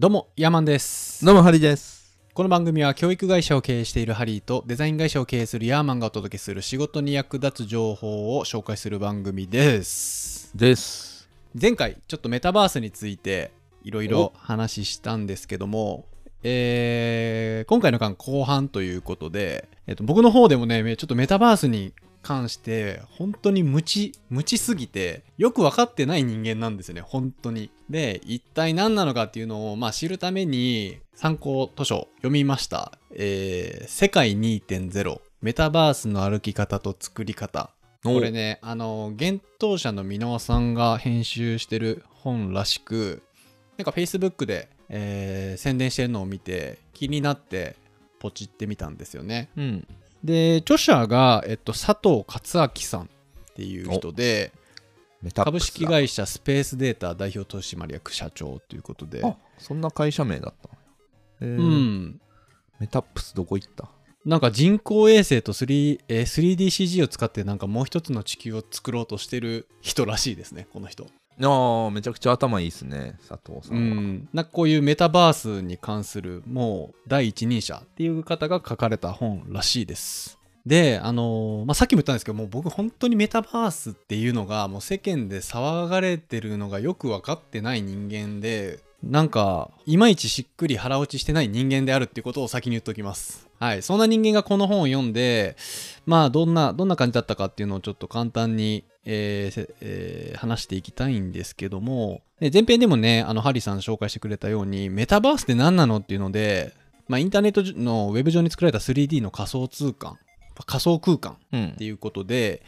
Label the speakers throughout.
Speaker 1: どうも、ヤーマンです。
Speaker 2: どうも、ハリです。
Speaker 1: この番組は教育会社を経営しているハリーとデザイン会社を経営するヤーマンがお届けする仕事に役立つ情報を紹介する番組です。
Speaker 2: です。
Speaker 1: 前回、ちょっとメタバースについていろいろ話したんですけども、えー今回の間後半ということで、えっと、僕の方でもね、ちょっとメタバースに関して本当に無知、無知すぎてよく分かってない人間なんですよね、本当に。で、一体何なのかっていうのを、まあ、知るために参考図書読みました。えー世界2.0メタバースの歩き方と作り方。これね、あの、幻冬者の箕輪さんが編集してる本らしく、なんか Facebook で、えー宣伝してるのを見て気になってポチってみたんですよね。
Speaker 2: うん。
Speaker 1: で、著者が、えっと、佐藤勝明さんっていう人で、株式会社スペースデータ代表取締役社長ということで、
Speaker 2: あ、そんな会社名だったの？えー。
Speaker 1: うん。
Speaker 2: メタップスどこ行った？
Speaker 1: なんか人工衛星と 3- えー 3DCG を使ってなんかもう一つの地球を作ろうとしてる人らしいですね、この人。
Speaker 2: あ、めちゃくちゃ頭いいっすね、佐藤さ
Speaker 1: ん
Speaker 2: は。
Speaker 1: ん、なんかこういうメタバースに関するもう第一人者っていう方が書かれた本らしいです。で、あのーまあ、さっきも言ったんですけどもう僕本当にメタバースっていうのがもう世間で騒がれてるのがよく分かってない人間でなんかいまいちしっくり腹落ちしてない人間であるっていうことを先に言っておきます。はい、そんな人間がこの本を読んでまあどんなどんな感じだったかっていうのをちょっと簡単に、えーせえー話していきたいんですけどもで前編でもねあのハリーさん紹介してくれたようにメタバースって何なのっていうので、まあ、インターネットのウェブ上に作られた 3D の仮想通貨仮想空間
Speaker 2: うん
Speaker 1: って。いうことで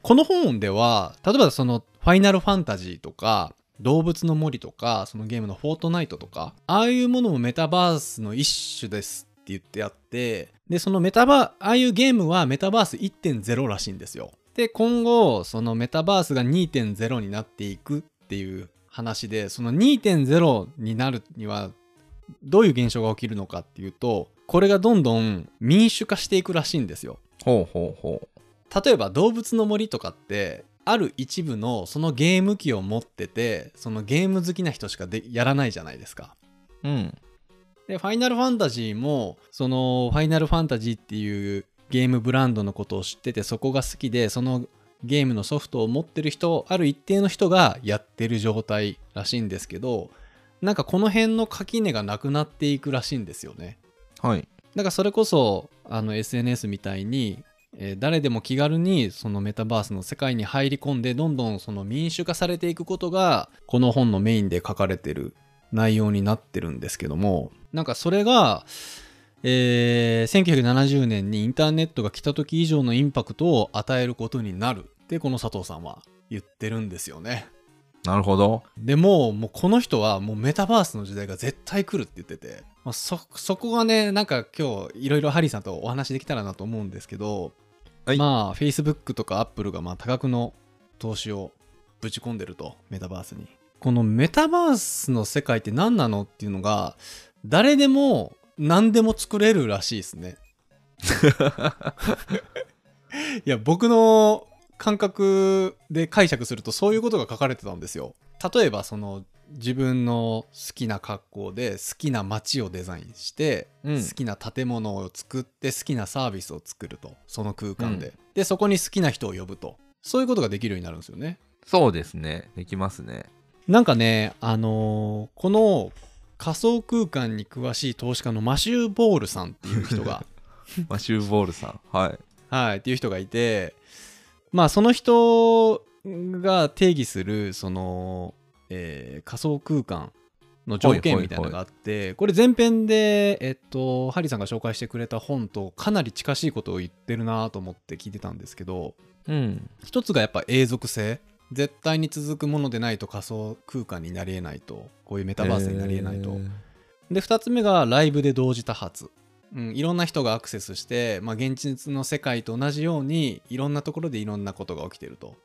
Speaker 1: この本では例えばその「ファイナルファンタジー」とか「動物の森」とかそのゲームの「フォートナイト」とかああいうものもメタバースの一種ですって言ってあってでそのメタバああいうゲームはメタバース1.0らしいんですよで今後そのメタバースが2.0になっていくっていう話でその2.0になるにはどういう現象が起きるのかっていうとこれがどんどん民主化していくらしいんですよ
Speaker 2: ほうほうほ
Speaker 1: 例えば動物の森とかってある一部のそのゲーム機を持っててそのゲーム好きな人しかでやらないじゃないですか。
Speaker 2: う。うん。
Speaker 1: でファイナルファンタジーもそのファイナルファンタジーっていうゲームブランドのことを知っててそこが好きでそのゲームのソフトを持ってる人ある一定の人がやってる状態らしいんですけどなんかこの辺の垣根がなくなっていくらしいんですよね。
Speaker 2: はい。
Speaker 1: だからそれこそあの SNS みたいに、えー誰でも気軽にそのメタバースの世界に入り込んでどんどんその民主化されていくことがこの本のメインで書かれてる内容になってるんですけどもなんかそれが、えー1970年にインターネットが来た時以上のインパクトを与えることになる。ってこの佐藤さんは言ってるんですよね。
Speaker 2: なるほど。
Speaker 1: でもうもうこの人はもうメタバースの時代が絶対来るって言ってて、まあ、そそこがねなんか今日いろいろハリーさんとお話できたらなと思うんですけど、
Speaker 2: はい。
Speaker 1: まあ Facebook とか Apple がまあ多額の投資をぶち込んでるとメタバースに。このメタバースの世界って何なのっていうのが誰でも何でも作れるらしいですね。いや僕の感覚で解釈するとそういうことが書かれてたんですよ。例えばその自分の好きな格好で好きな街をデザインして、
Speaker 2: うん。
Speaker 1: 好きな建物を作って好きなサービスを作るとその空間で、でそこに好きな人を呼ぶと。そういうことができるようになるんですよね。
Speaker 2: そうですね。できますね。
Speaker 1: なんかねあのーこの仮想空間に詳しい投資家のマシュー・ボールさんっていう人が
Speaker 2: マシューボールさん。はい。
Speaker 1: はい、っていう人がいて、まあ、その人が定義する、その、えー仮想空間の条件みたいなのがあって、これ前編で、えっと、ハリーさんが紹介してくれた本とかなり近しいことを言ってるなと思って聞いてたんですけど、
Speaker 2: うん。
Speaker 1: 一つがやっぱ永続性。絶対に続くものでないと仮想空間になり得ないと、こういうメタバースになり得ないと。
Speaker 2: えー
Speaker 1: で2つ目がライブで同時多発、うん、いろんな人がアクセスして、まあ、現実の世界と同じようにいろんなところでいろんなことが起きてると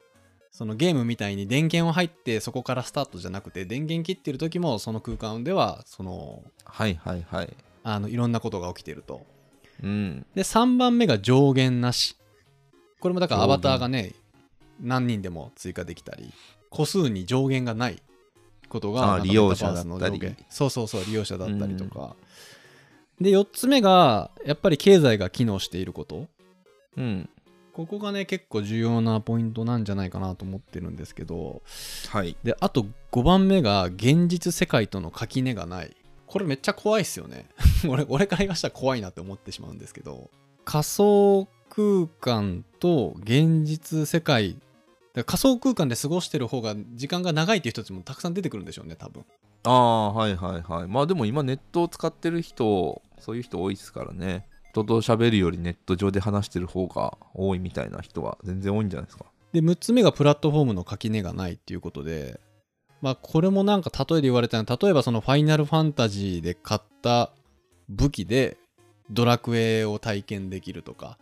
Speaker 1: そのゲームみたいに電源を入ってそこからスタートじゃなくて電源切ってる時もその空間ではその
Speaker 2: はいはいはい。
Speaker 1: あのいろんなことが起きてると
Speaker 2: うん。
Speaker 1: で3番目が上限なしこれもだからアバターがね何人でも追加できたり個数に上限がないことが
Speaker 2: 利用者だったり。
Speaker 1: そうそうそう利用者だったりとか、で4つ目がやっぱり経済が機能していること。
Speaker 2: うん。
Speaker 1: ここがね結構重要なポイントなんじゃないかなと思ってるんですけど。
Speaker 2: はい。
Speaker 1: であと5番目が現実世界との垣根がない。これめっちゃ怖いっすよね。俺俺から言わしたら怖いなって思ってしまうんですけど。仮想空間と現実世界ら仮想空間で過ごしてる方が時間が長いっていう人たちもたくさん出てくるんでしょうね多分
Speaker 2: ああ、はいはいはい。まあでも今ネットを使ってる人、そういう人多いですからね。人と喋るよりネット上で話してる方が多いみたいな人は全然多いんじゃないですか。
Speaker 1: で6つ目がプラットフォームの垣根がないっていうことでまあこれもなんか例えで言われたのは例えばそのファイナルファンタジーで買った武器でドラクエを体験できるとか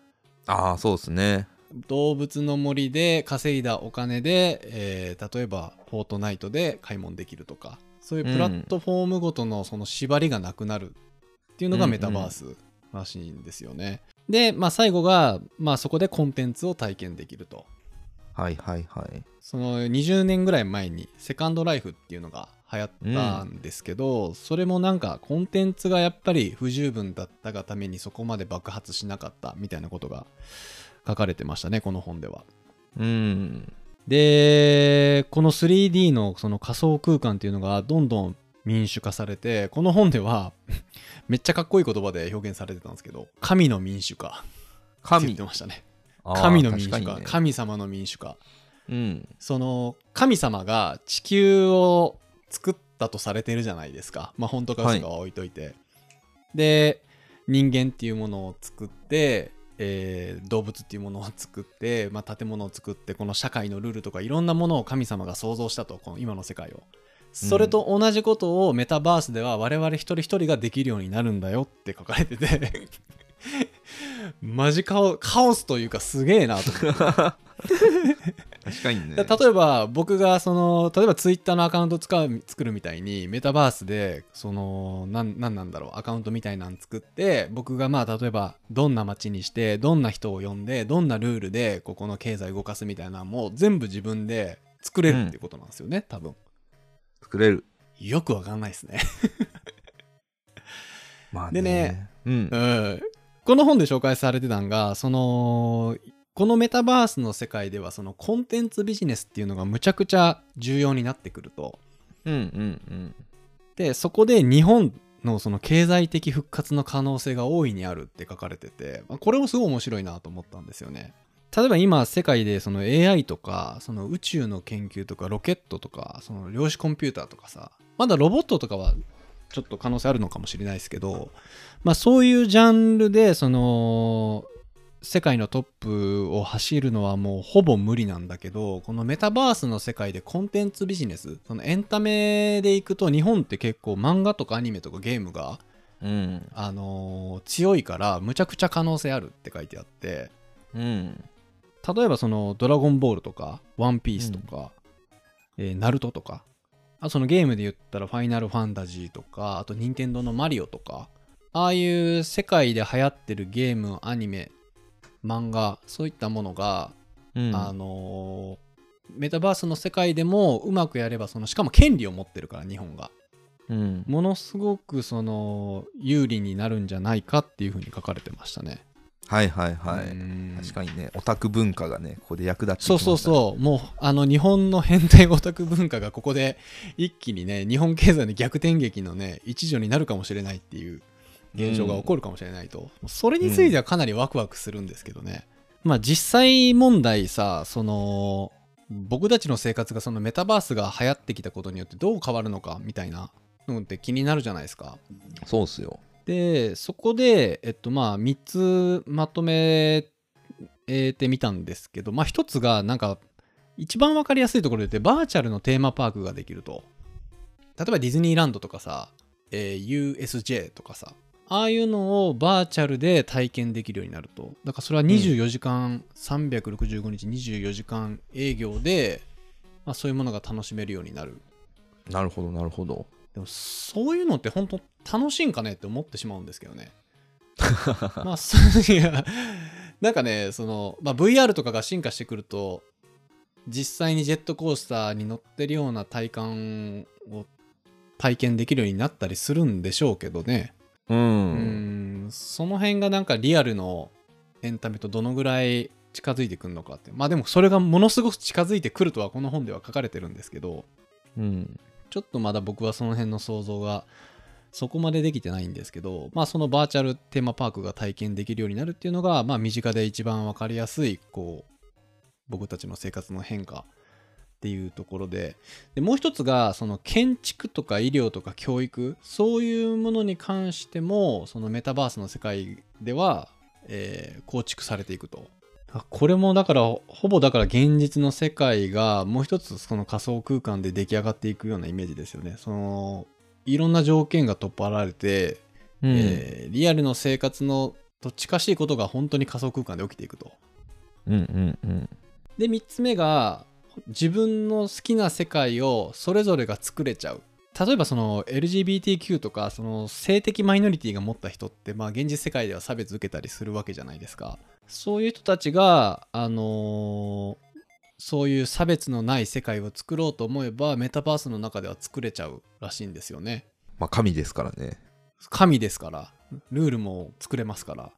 Speaker 2: ああ、そうですね。
Speaker 1: 動物の森で稼いだお金で、えー例えばフォートナイトで買い物できるとかそういうプラットフォームごとのその縛りがなくなるっていうのがメタバースらしいんですよね。で、まあ、最後が、まあ、そこでコンテンツを体験できると。
Speaker 2: はいはいはい。
Speaker 1: その20年ぐらい前にセカンドライフっていうのが流行ったんですけど、それもなんかコンテンツがやっぱり不十分だったがためにそこまで爆発しなかったみたいなことが書かれてましたねこの本では。
Speaker 2: うん。
Speaker 1: でこの 3D のその仮想空間っていうのがどんどん民主化されてこの本では めっちゃかっこいい言葉で表現されてたんですけど神の民主化。って言っ
Speaker 2: 神
Speaker 1: てましたね。神の民主化、
Speaker 2: ね。
Speaker 1: 神様の民主化。
Speaker 2: うん。
Speaker 1: その神様が地球を作ったとされてるじゃないですか。まあ本当か嘘かは置いといて、で人間っていうものを作って、えー動物っていうものを作って、まあ、建物を作ってこの社会のルールとかいろんなものを神様が創造したとこの今の世界を。それと同じことをメタバースでは我々一人一人ができるようになるんだよって書かれてて マジカオカオスというかすげえなと
Speaker 2: 確かにね。
Speaker 1: だ例えば僕がその例えばツイッターのアカウント使う作るみたいにメタバースでそのなんなんなんだろうアカウントみたいなの作って僕がまあ例えばどんな街にしてどんな人を呼んでどんなルールでここの経済動かすみたいなのも全部自分で作れるっていうことなんですよね、多分
Speaker 2: 作れる。
Speaker 1: よくわかんないですね
Speaker 2: まあ
Speaker 1: でね。
Speaker 2: うん
Speaker 1: う。んこの本で紹介されてたのがそのこのメタバースの世界ではそのコンテンツビジネスっていうのがむちゃくちゃ重要になってくると
Speaker 2: うんうんうん。
Speaker 1: でそこで日本のその経済的復活の可能性が大いにあるって書かれてて、まあこれもすごい面白いなと思ったんですよね。例えば今世界でその AI とかその宇宙の研究とかロケットとかその量子コンピューターとかさまだロボットとかはちょっと可能性あるのかもしれないですけど、まあ、そういうジャンルでその世界のトップを走るのはもうほぼ無理なんだけどこのメタバースの世界でコンテンツビジネスそのエンタメでいくと日本って結構漫画とかアニメとかゲームが、
Speaker 2: うん。
Speaker 1: あのー強いからむちゃくちゃ可能性あるって書いてあって
Speaker 2: うん。
Speaker 1: 例えばその「ドラゴンボール」とか「ワンピース」とか「えーナルト」とかあそのゲームで言ったら「ファイナルファンタジー」とかあと任天堂の「マリオ」とかああいう世界で流行ってるゲームアニメ漫画そういったものが、
Speaker 2: うん。
Speaker 1: あのーメタバースの世界でもうまくやればそのしかも権利を持ってるから日本が
Speaker 2: うん。
Speaker 1: ものすごくその有利になるんじゃないかっていうふうに書かれてましたね。
Speaker 2: はいはいはい。
Speaker 1: うん
Speaker 2: 確かにね、オタク文化がね、ここで役立ってき
Speaker 1: そうそうそうもうあの日本の変態オタク文化がここで一気にね日本経済の逆転劇のね一助になるかもしれないっていう現象が起こるかもしれないと、それについてはかなりワクワクするんですけどね、まあ実際問題さその僕たちの生活がそのメタバースが流行ってきたことによってどう変わるのかみたいなのって気になるじゃないですか。
Speaker 2: そうっすよ。
Speaker 1: でそこでえっとまあ3つまとめてみたんですけどまあ1つがなんか一番わかりやすいところで言ってバーチャルのテーマパークができると。例えばディズニーランドとかさ、えー USJ とかさああいうのをバーチャルで体験できるようになるとだからそれは24時間、365日24時間営業で、まあ、そういうものが楽しめるようになる
Speaker 2: なるほどなるほど。
Speaker 1: でもそういうのって本当楽しいんかねって思ってしまうんですけどね。まあそういやなんかねその、まあ、VR とかが進化してくると実際にジェットコースターに乗ってるような体感を体験できるようになったりするんでしょうけどね。
Speaker 2: うん、
Speaker 1: うん、その辺がなんかリアルのエンタメとどのぐらい近づいてくるのかって。まあでもそれがものすごく近づいてくるとはこの本では書かれてるんですけど、
Speaker 2: うん。
Speaker 1: ちょっとまだ僕はその辺の想像がそこまでできてないんですけど、まあそのバーチャルテーマパークが体験できるようになるっていうのが、まあ身近で一番わかりやすい、こう、僕たちの生活の変化っていうところで、でもう一つが、その建築とか医療とか教育、そういうものに関しても、そのメタバースの世界では、えー構築されていくと。あこれもだからほぼだから現実の世界がもう一つその仮想空間で出来上がっていくようなイメージですよね。そのいろんな条件が取っ払われて、
Speaker 2: うん
Speaker 1: えーリアルの生活のと近しいことが本当に仮想空間で起きていくと。
Speaker 2: うんうんうん
Speaker 1: で3つ目が自分の好きな世界をそれぞれが作れちゃう。例えばその LGBTQ とかその性的マイノリティが持った人ってまあ現実世界では差別受けたりするわけじゃないですか。そういう人たちがあのーそういう差別のない世界を作ろうと思えばメタバースの中では作れちゃうらしいんですよね。
Speaker 2: まあ神ですからね、
Speaker 1: 神ですからルールも作れますから。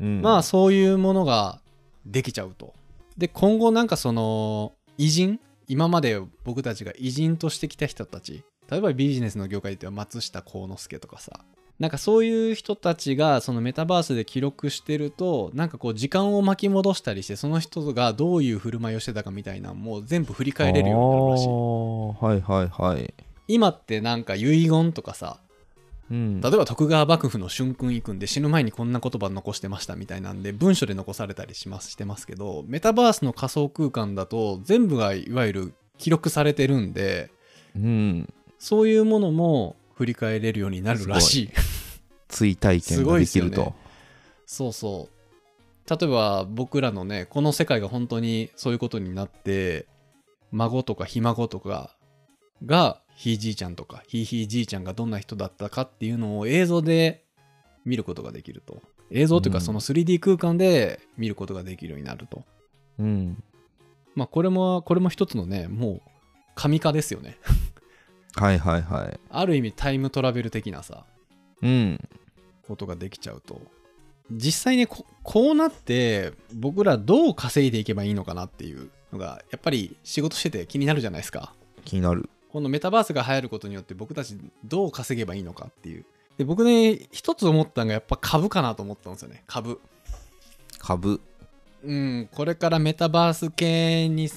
Speaker 2: うん、
Speaker 1: まあそういうものができちゃうと。で今後なんかその偉人？今まで僕たちが偉人としてきた人たち？例えばビジネスの業界では松下幸之助とかさ。なんかそういう人たちがそのメタバースで記録してるとなんかこう時間を巻き戻したりしてその人がどういう振る舞いをしてたかみたいなのも全部振り返れるようになるらしい。
Speaker 2: はいはいはい、
Speaker 1: 今ってなんか遺言とかさ
Speaker 2: うん、
Speaker 1: 例えば徳川幕府の春君行くんで死ぬ前にこんな言葉残してましたみたいなんで文書で残されたりしますしてますけどメタバースの仮想空間だと全部がいわゆる記録されてるんで
Speaker 2: うん、
Speaker 1: そういうものも振り返れるようになるらしい。
Speaker 2: 追体験ができると、
Speaker 1: そうそう。例えば僕らのねこの世界が本当にそういうことになって孫とかひ孫とかがひいじいちゃんとかひいひいじいちゃんがどんな人だったかっていうのを映像で見ることができると。映像というか
Speaker 2: うん。
Speaker 1: その 3D 空間で見ることができるようになると、
Speaker 2: うん、
Speaker 1: まあこれもこれも一つのねもう神化ですよね。
Speaker 2: はいはいはい。
Speaker 1: ある意味タイムトラベル的なさ
Speaker 2: うん。
Speaker 1: ことができちゃうと。実際ねここうなって僕らどう稼いでいけばいいのかなっていうのがやっぱり仕事してて気になるじゃないですか。
Speaker 2: 気になる
Speaker 1: このメタバースが流行ることによって僕たちどう稼げばいいのかっていう。で僕ね一つ思ったのがやっぱ株かなと思ったんですよね。株。
Speaker 2: 株。
Speaker 1: うんこれからメタバース系に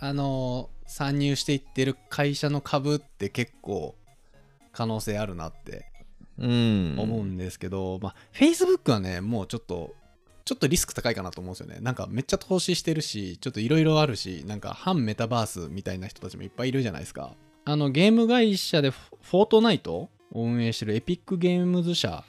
Speaker 1: あの参入していってる会社の株って結構可能性あるなって
Speaker 2: うん。
Speaker 1: 思うんですけど、まあ Facebook はねもうちょっとちょっとリスク高いかなと思うんですよね。なんかめっちゃ投資してるしちょっといろいろあるしなんか反メタバースみたいな人たちもいっぱいいるじゃないですかあのゲーム会社でフフォートナイトを運営してるエピックゲームズ社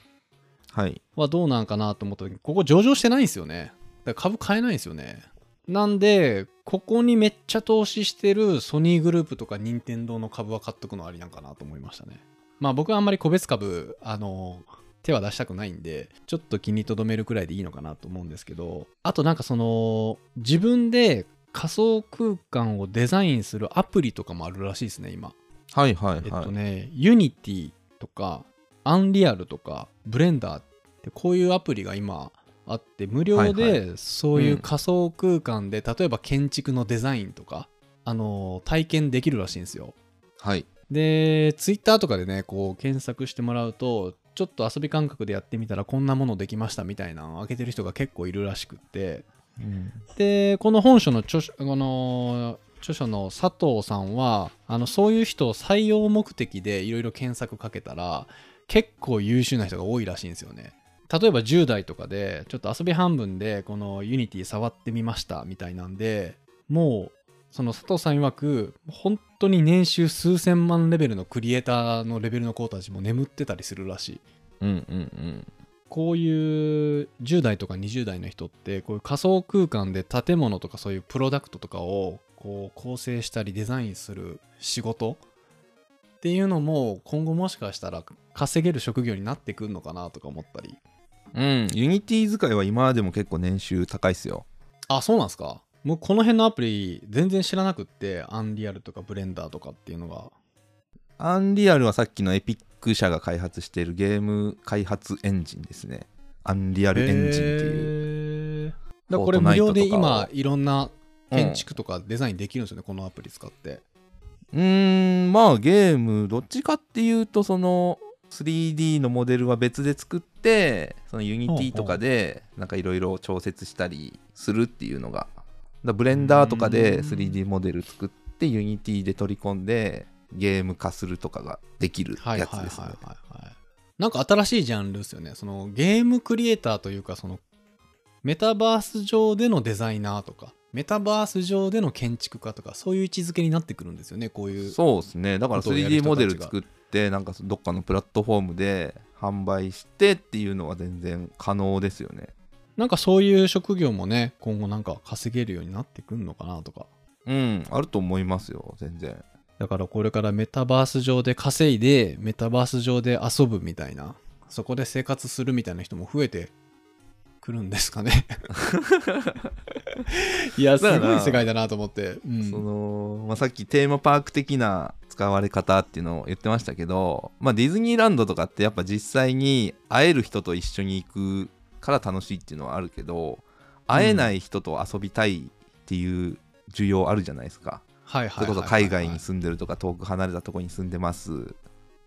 Speaker 2: は
Speaker 1: どうなんかなと思った時にここ上場してないんですよね。だから株買えないんですよね。なんでここにめっちゃ投資してるソニーグループとか任天堂の株は買っとくのありなんかなと思いましたね。まあ僕はあんまり個別株あの手は出したくないんでちょっと気に留めるくらいでいいのかなと思うんですけどあとなんかその自分で仮想空間をデザインするアプリとかもあるらしいですね今。
Speaker 2: はいはいはい、
Speaker 1: えっとね、 Unity とか、 Unreal とか、ブレンダーってこういうアプリが今あって、無料
Speaker 2: はい
Speaker 1: でそういううん。仮想空間で、例えば建築のデザインとか、あの体験できるらしいんですよ。
Speaker 2: はい。
Speaker 1: で、ツイッターとかでね、こう検索してもらうと、ちょっと遊び感覚でやってみたらこんなものできましたみたいなのを開けてる人が結構いるらしくって、
Speaker 2: うん
Speaker 1: でこの本書の著の著者の佐藤さんはあのそういう人を採用目的でいろいろ検索かけたら結構優秀な人が多いらしいんですよね。例えば10代とかでちょっと遊び半分でこの Unity 触ってみましたみたいなんでもうその佐藤さん曰く本当に年収数千万レベルのクリエイターのレベルの子たちも眠ってたりするらしい。
Speaker 2: うんうんうん
Speaker 1: こういう10代とか20代の人ってこういう仮想空間で建物とかそういうプロダクトとかをこう構成したりデザインする仕事っていうのも今後もしかしたら稼げる職業になってくるのかなとか思ったり。
Speaker 2: うん。 Unity 使いは今でも結構年収高いっすよ。
Speaker 1: あそうなんですか？もうこの辺のアプリ全然知らなくって Unreal とかブレンダーとかっていうのが。
Speaker 2: アンリアルはさっきのエピック社が開発しているゲーム開発エンジンですね。アンリアルエンジンっていう。
Speaker 1: だこれ無料で今いろんな建築とかデザインできるんですよね、このアプリ使って。
Speaker 2: うーん、まあゲーム、どっちかっていうと、その 3D のモデルは別で作って、その Unity とかでなんかいろいろ調節したりするっていうのが、だブレンダーとかで
Speaker 1: うん
Speaker 2: 3D モデル作って Unity で取り込んでゲーム化するとかができるやつですね。
Speaker 1: なんか新しいジャンルですよね。そのゲームクリエイターというかそのメタバース上でのデザイナーとかメタバース上での建築家とかそういう位置づけになってくるんですよねこういう。
Speaker 2: そうですね。だから
Speaker 1: ことをやる
Speaker 2: 3D
Speaker 1: 人たちが。
Speaker 2: モデル作ってなんかどっかのプラットフォームで販売してっていうのは全然可能ですよね。
Speaker 1: なんかそういう職業もね今後なんか稼げるようになってくんのかなとか。
Speaker 2: うんあると思いますよ全然
Speaker 1: だからこれからメタバース上で稼いでメタバース上で遊ぶみたいなそこで生活するみたいな人も増えてくるんですかね。いやすごい世界だなと思って、うん。
Speaker 2: その、まあ、さっきテーマパーク的な使われ方っていうのを言ってましたけど、まあ、ディズニーランドとかってやっぱ実際に会える人と一緒に行くから楽しいっていうのはあるけど会えない人と遊びたいっていう需要あるじゃないですか。
Speaker 1: はいはい
Speaker 2: それこそ海外に住んでるとか遠く離れたところに住んでます。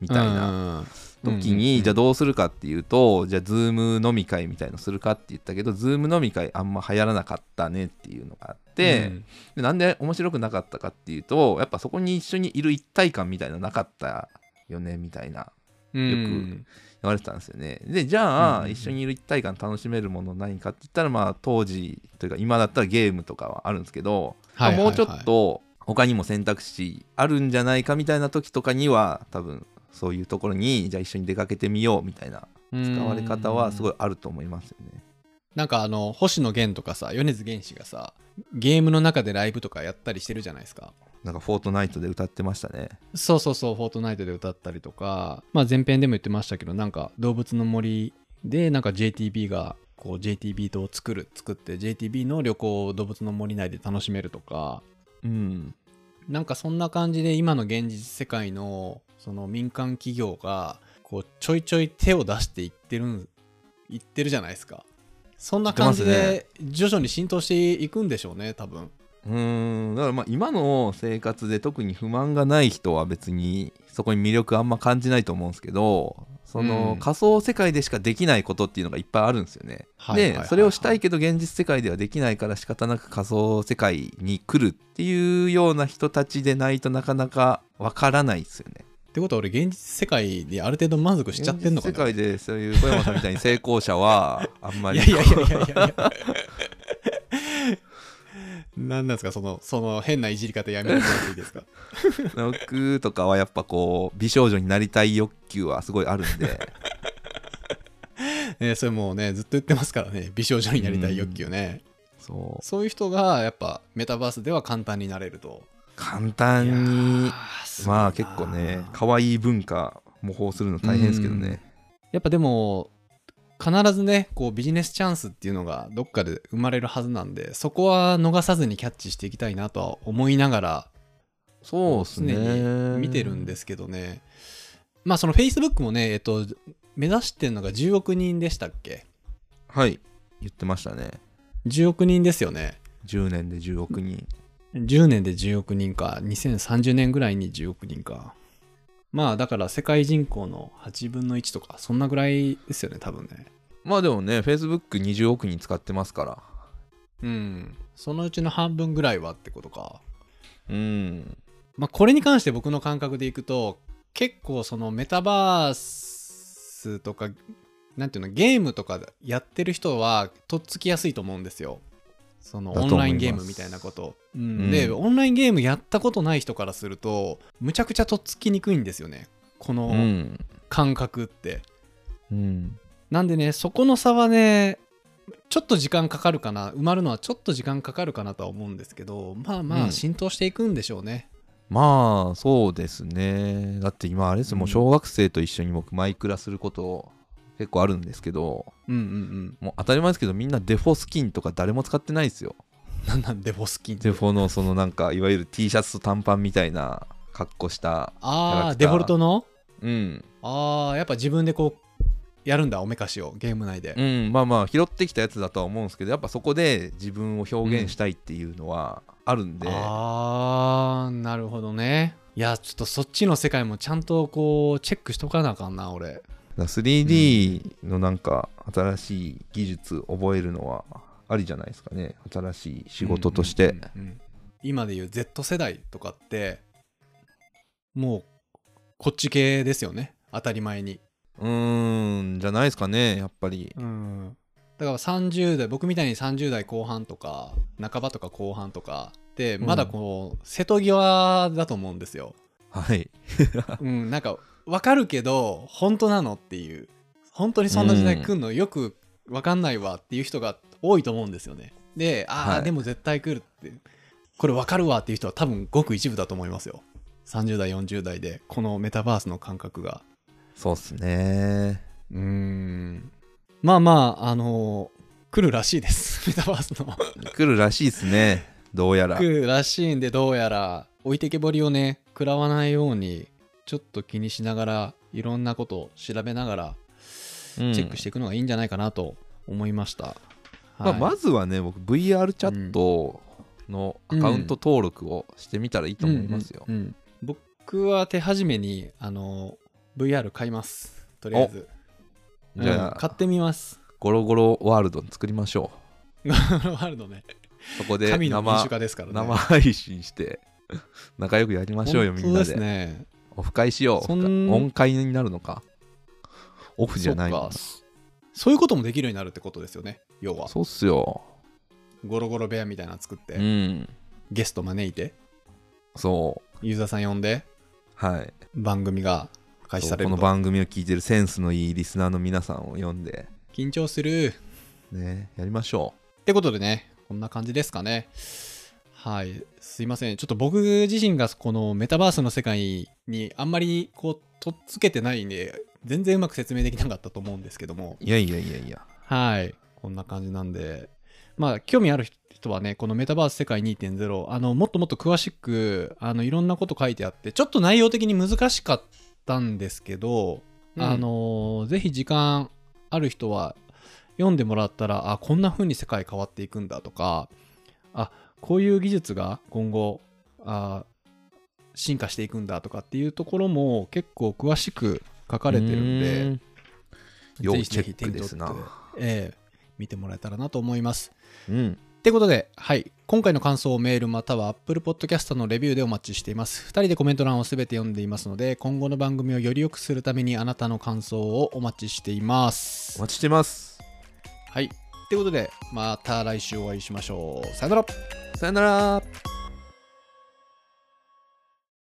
Speaker 2: みたいな時に、じゃあどうするかっていうとじゃあ Zoom 飲み会みたいのするかって言ったけど Zoom 飲み会あんま流行らなかったねっていうのがあって、でなんで面白くなかったかっていうとやっぱそこに一緒にいる一体感みたいなのなかったよねみたいな。
Speaker 1: うん。
Speaker 2: よく
Speaker 1: うん
Speaker 2: 言われてたんですよね。でじゃあ、
Speaker 1: うんうんうん。
Speaker 2: 一緒にいる一体感楽しめるもの何かって言ったらまあ当時というか今だったらゲームとかはあるんですけど、もうちょっと他にも選択肢あるんじゃないかみたいな時とかには多分そういうところにじゃあ一緒に出かけてみようみたいな使われ方はすごいあると思いますよね。
Speaker 1: なんかあの星野源とかさ米津玄師がさゲームの中でライブとかやったりしてるじゃないですか
Speaker 2: なんかフォートナイトで歌ってましたね。
Speaker 1: そうそうそう、フォートナイトで歌ったりとか、まあ前編でも言ってましたけど、なんか動物の森でなんか JTB がこう JTB 島を作る、作って JTB の旅行を動物の森内で楽しめるとか、
Speaker 2: うん。
Speaker 1: なんかそんな感じで今の現実世界のその民間企業がこうちょいちょい手を出していってるん、いってるじゃないですか。そんな感じで徐々に浸透していくんでしょうね、多分。
Speaker 2: うーんだからまあ今の生活で特に不満がない人は別にそこに魅力あんま感じないと思うんですけどその
Speaker 1: うん
Speaker 2: 仮想世界でしかできないことっていうのがいっぱいあるんですよね。
Speaker 1: はいはいはいはい
Speaker 2: でそれをしたいけど現実世界ではできないから仕方なく仮想世界に来るっていうような人たちでないとなかなかわからないですよね。
Speaker 1: ってことは俺現実世界である程度満足しちゃってんのかな
Speaker 2: 世界でそういう小山さんみたいに成功者はあんまり
Speaker 1: いやいやいやいやいや。何なんですかその、その変ないじり方やめてもらっていいですか？
Speaker 2: 僕とかはやっぱこう美少女になりたい欲求はすごいあるんで。
Speaker 1: え ーそれもうね、ずっと言ってますからね。美少女になりたい欲求ね。
Speaker 2: そう
Speaker 1: そういう人がやっぱメタバースでは簡単になれると。
Speaker 2: 簡単にまあ結構ね可愛い文化模倣するの大変ですけどね
Speaker 1: やっぱでも、必ずね、こうビジネスチャンスっていうのがどっかで生まれるはずなんで、そこは逃さずにキャッチしていきたいなとは思いながら、
Speaker 2: そうです
Speaker 1: 常
Speaker 2: ね
Speaker 1: に見てるんですけどね。まあその Facebook もね、えっと、目指してるのが10億人でしたっけ？
Speaker 2: はい言ってましたね
Speaker 1: ?10 億人ですよね。
Speaker 2: 10年で10億人
Speaker 1: 10年で10億人か。2030年ぐらいに10億人か。まあだから世界人口の8分の1とか、そんなぐらいですよね、多分ね。
Speaker 2: まあでもね Facebook20 億人使ってますから
Speaker 1: うん。そのうちの半分ぐらいはってことか。
Speaker 2: うん
Speaker 1: まあこれに関して僕の感覚でいくと、結構そのメタバースとか、なんていうの、ゲームとかやってる人はとっつきやすいと思うんですよ。そのオンラインゲームみたいなこと。うん。
Speaker 2: うん。
Speaker 1: で、オンラインゲームやったことない人からすると、むちゃくちゃとっつきにくいんですよね。こ
Speaker 2: う
Speaker 1: の
Speaker 2: ん。
Speaker 1: 感覚って。
Speaker 2: うん。
Speaker 1: なんでね、そこの差はね、ちょっと時間かかるかな、埋まるのはちょっと時間かかるかなとは思うんですけど、まあま
Speaker 2: うん。
Speaker 1: あ浸透していくんでしょうね。
Speaker 2: まあそうですね。だって今あれですよもう小学生と一緒に僕マイクラすること結構あるんですけど
Speaker 1: うんうんうん。
Speaker 2: もう当たり前ですけどみんなデフォスキンとか誰も使ってないですよ。
Speaker 1: なんなんデフォスキン
Speaker 2: デフォのそのなんかいわゆる T シャツと短パンみたいな格好したキャラクター。
Speaker 1: ああデフォルトの？
Speaker 2: うん、
Speaker 1: ああやっぱ自分でこうやるんだおめかしをゲーム内で、
Speaker 2: うん、まあまあ拾ってきたやつだとは思うんですけどやっぱそこで自分を表現したいっていうのはあるんで、
Speaker 1: ああなるほどね。いやちょっとそっちの世界もちゃんとこうチェックしとかなあかんな俺
Speaker 2: 3D のなんか新しい技術覚えるのはありじゃないですかね。新しい仕事として、
Speaker 1: うんうんうんうん。今でいう Z 世代とかってもうこっち系ですよね。当たり前に。
Speaker 2: うーんじゃないですかねやっぱり。
Speaker 1: うん。だから30代僕みたいに30代後半とか半ばとか後半とかってまだこう、瀬戸際だと思うんですよ。
Speaker 2: はい。
Speaker 1: うんなんか分かるけど本当なのっていう。本当にそんな時代来るの？よく分かんないわっていう人が多いと思うんですよね。でああ、
Speaker 2: はい。
Speaker 1: でも絶対来るって。これ分かるわっていう人は多分ごく一部だと思いますよ。30代40代でこのメタバースの感覚が。
Speaker 2: そうっすね。
Speaker 1: うーん。まあまああの来るらしいです。メタバースの。
Speaker 2: 来るらしいですね。どうやら。
Speaker 1: 来るらしいんでどうやら。置いてけぼりをね食らわないようにちょっと気にしながらいろんなことを調べながら
Speaker 2: チェ
Speaker 1: ックしていくのがいいんじゃないかなと思いました、
Speaker 2: まあ、
Speaker 1: はい。
Speaker 2: まずはね僕 VR チャットのアカウント登録をしてみたらいいと思いますよ、
Speaker 1: うんうんうん僕は手始めにあの VR 買います。とりあえず。
Speaker 2: じゃあ、
Speaker 1: うん買ってみます。
Speaker 2: ゴロゴロワールド作りましょ
Speaker 1: ワールドね。
Speaker 2: うそこで生
Speaker 1: 化ですからね。
Speaker 2: 生配信して仲良くやりましょうよみん
Speaker 1: 本当で
Speaker 2: なで。す
Speaker 1: ね
Speaker 2: オフ会しよう。
Speaker 1: そん。
Speaker 2: オン会になるのか。オフじゃないの
Speaker 1: か。そういうこともできるようになるってことですよね。要は。
Speaker 2: そうっすよ。
Speaker 1: ゴロゴロ部屋みたいなの作って、
Speaker 2: うん。
Speaker 1: ゲスト招いて。
Speaker 2: そう。
Speaker 1: ユーザーさん呼んで。
Speaker 2: はい。
Speaker 1: 番組が開始される
Speaker 2: ことの番組を聞いてるセンスのいいリスナーの皆さんを呼んで。
Speaker 1: 緊張する。
Speaker 2: ねやりましょ
Speaker 1: ってことでねこんな感じですかねはいすいません。ちょっと僕自身がこのメタバースの世界にあんまりこうとっつけてないんで全然うまく説明できなかったと思うんですけども。
Speaker 2: ういやいやいやいや。
Speaker 1: はい。こんな感じなんで。まあ興味ある人はねこのメタバース世界2.0あのもっともっと詳しくあのいろんなこと書いてあってちょっと内容的に難しかったんですけど、
Speaker 2: うん。
Speaker 1: あのぜひ時間ある人は読んでもらったらあこんな風に世界変わっていくんだとかあこういう技術が今後あ進化していくんだとかっていうところも結構詳しく書かれてるんで
Speaker 2: ん
Speaker 1: ひぜひ
Speaker 2: チェックです
Speaker 1: ええ見てもらえたらなと思います。
Speaker 2: うん
Speaker 1: ってことで、はい、今回の感想をメールまたは Apple Podcast のレビューでお待ちしています。2人でコメント欄をすべて読んでいますので、今後の番組をより良くするためにあなたの感想をお待ちしています
Speaker 2: お。待ちしてます
Speaker 1: はい。ってことで、また来週お会いしましょう。さよなら。
Speaker 2: さよなら。